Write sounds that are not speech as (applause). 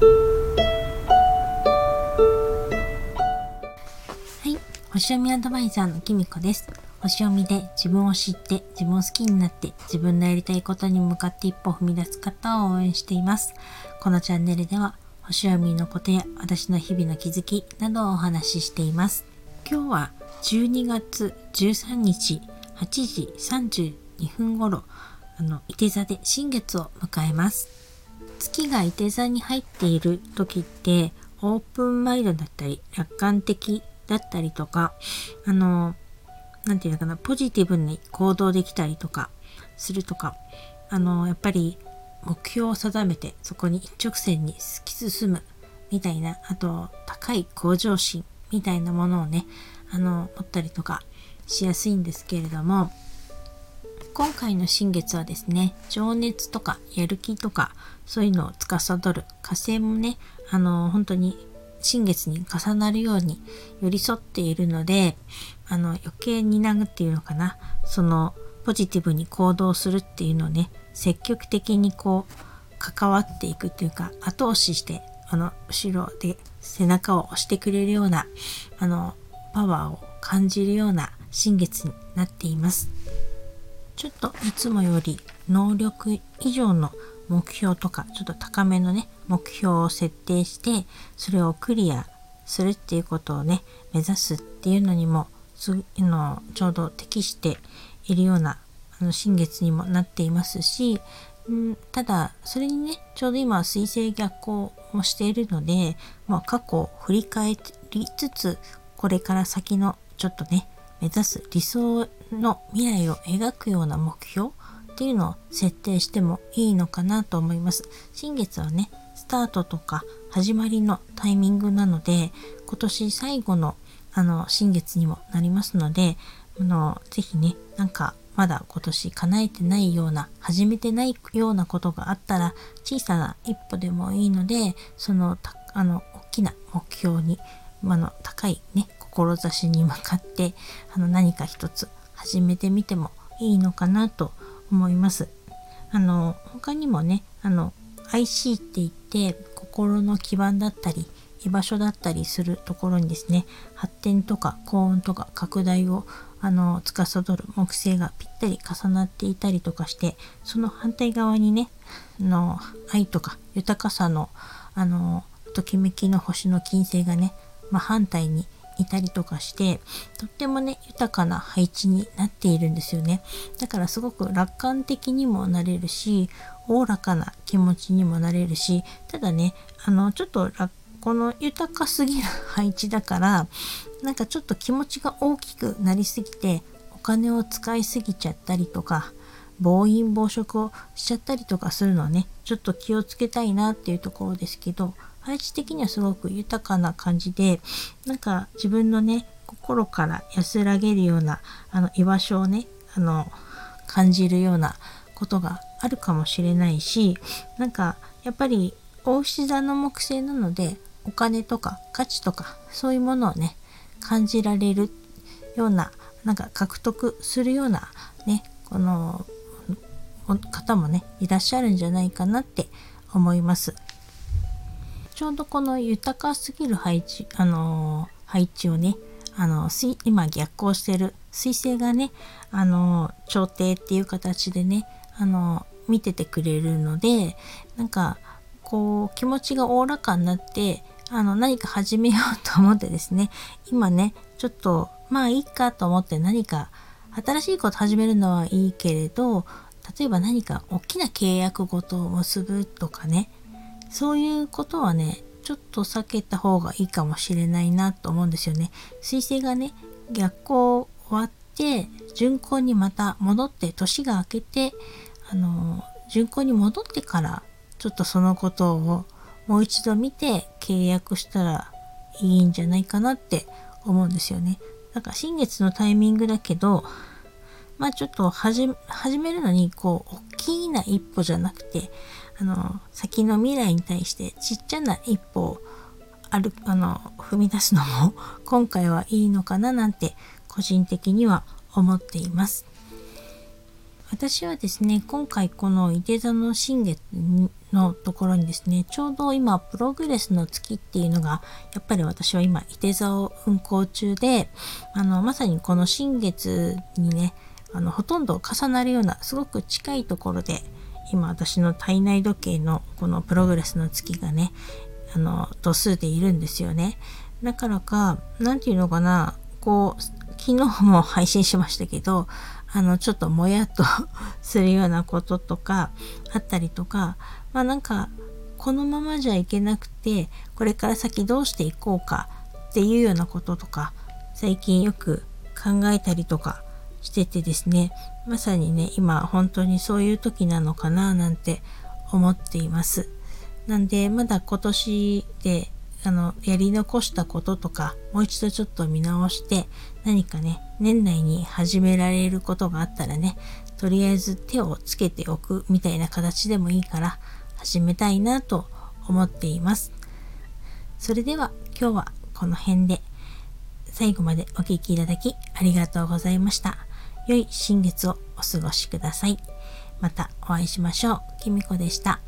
はい。星読みアドバイザーのきみこです。星読みで自分を知って自分を好きになって自分のやりたいことに向かって一歩踏み出す方を応援しています。このチャンネルでは星読みのことや私の日々の気づきなどをお話ししています。今日は12月13日8時32分頃あの、伊手座で新月を迎えます。月が伊手座に入っている時って、オープンマインドだったり、楽観的だったりとか、あの、なんていうのかな、ポジティブに行動できたりとかするとか、あの、やっぱり目標を定めて、そこに一直線に突き進むみたいな、あと、高い向上心みたいなものをね、あの、持ったりとかしやすいんですけれども、今回の新月はですね、情熱とかやる気とか、そういうのを司る火星もね、あの、本当に新月に重なるように寄り添っているので、あの、余計になぐっていうのかな、その、ポジティブに行動するっていうのをね、積極的にこう、関わっていくっていうか、後押しして、あの、後ろで背中を押してくれるような、あの、パワーを感じるような新月になっています。ちょっといつもより能力以上の目標とかちょっと高めのね目標を設定してそれをクリアするっていうことをね目指すっていうのにもすのちょうど適しているようなあの新月にもなっていますし、ん、ただそれにねちょうど今水星逆行もしているので、まあ、過去を振り返りつつこれから先のちょっとね目指す理想の未来を描くような目標っていうのを設定してもいいのかなと思います。新月はね、スタートとか始まりのタイミングなので、今年最後のあの新月にもなりますので、あのぜひね、なんかまだ今年叶えてないような、始めてないようなことがあったら、小さな一歩でもいいので、その、あの、大きな目標に、あの、高いね、志に向かってあの何か一つ始めてみてもいいのかなと思います。あの他にもねあの IC って言って心の基盤だったり居場所だったりするところにですね発展とか幸運とか拡大をあの司る木星がぴったり重なっていたりとかしてその反対側にねの愛とか豊かさのあのときめきの星の金星がね、まあ、反対にいたりとかしてとってもね豊かな配置になっているんですよね。だからすごく楽観的にもなれるしおおらかな気持ちにもなれるしただねあのちょっとこの豊かすぎる配置だからなんかちょっと気持ちが大きくなりすぎてお金を使いすぎちゃったりとか暴飲暴食をしちゃったりとかするのはねちょっと気をつけたいなっていうところですけど配置的にはすごく豊かな感じでなんか自分のね心から安らげるようなあの居場所をねあの感じるようなことがあるかもしれないしなんかやっぱり大牛座の木星なのでお金とか価値とかそういうものをね感じられるようななんか獲得するようなねこの方もねいらっしゃるんじゃないかなって思います。ちょうどこの豊かすぎる配置、あのー、配置をね、あの今逆行してる彗星がね、あの調停っていう形でね、あの見ててくれるので、なんか、こう、気持ちがおおらかになって、あの、何か始めようと思ってですね、今ね、ちょっと、まあいいかと思って何か、新しいこと始めるのはいいけれど、例えば何か大きな契約ごとを結ぶとかね、そういうことはね、ちょっと避けた方がいいかもしれないなと思うんですよね。彗星がね、逆行終わって、巡行にまた戻って、年が明けて、あの、巡行に戻ってから、ちょっとそのことをもう一度見て契約したらいいんじゃないかなって思うんですよね。なんか新月のタイミングだけど、まあちょっと始めるのにこう大きな一歩じゃなくてあの先の未来に対してちっちゃな一歩を歩あの踏み出すのも (laughs) 今回はいいのかななんて個人的には思っています。私はですね、今回この伊手座の新月のところにですね、ちょうど今、プログレスの月っていうのが、やっぱり私は今、伊手座を運行中で、あの、まさにこの新月にね、あの、ほとんど重なるような、すごく近いところで、今私の体内時計のこのプログレスの月がね、あの、度数でいるんですよね。だからか、なんていうのかな、こう、昨日も配信しましたけど、あの、ちょっともやっと (laughs) するようなこととかあったりとか、まあなんか、このままじゃいけなくて、これから先どうしていこうかっていうようなこととか、最近よく考えたりとかしててですね、まさにね、今本当にそういう時なのかななんて思っています。なんで、まだ今年であの、やり残したこととか、もう一度ちょっと見直して、何かね、年内に始められることがあったらね、とりあえず手をつけておくみたいな形でもいいから、始めたいなと思っています。それでは今日はこの辺で、最後までお聴きいただきありがとうございました。良い新月をお過ごしください。またお会いしましょう。きみこでした。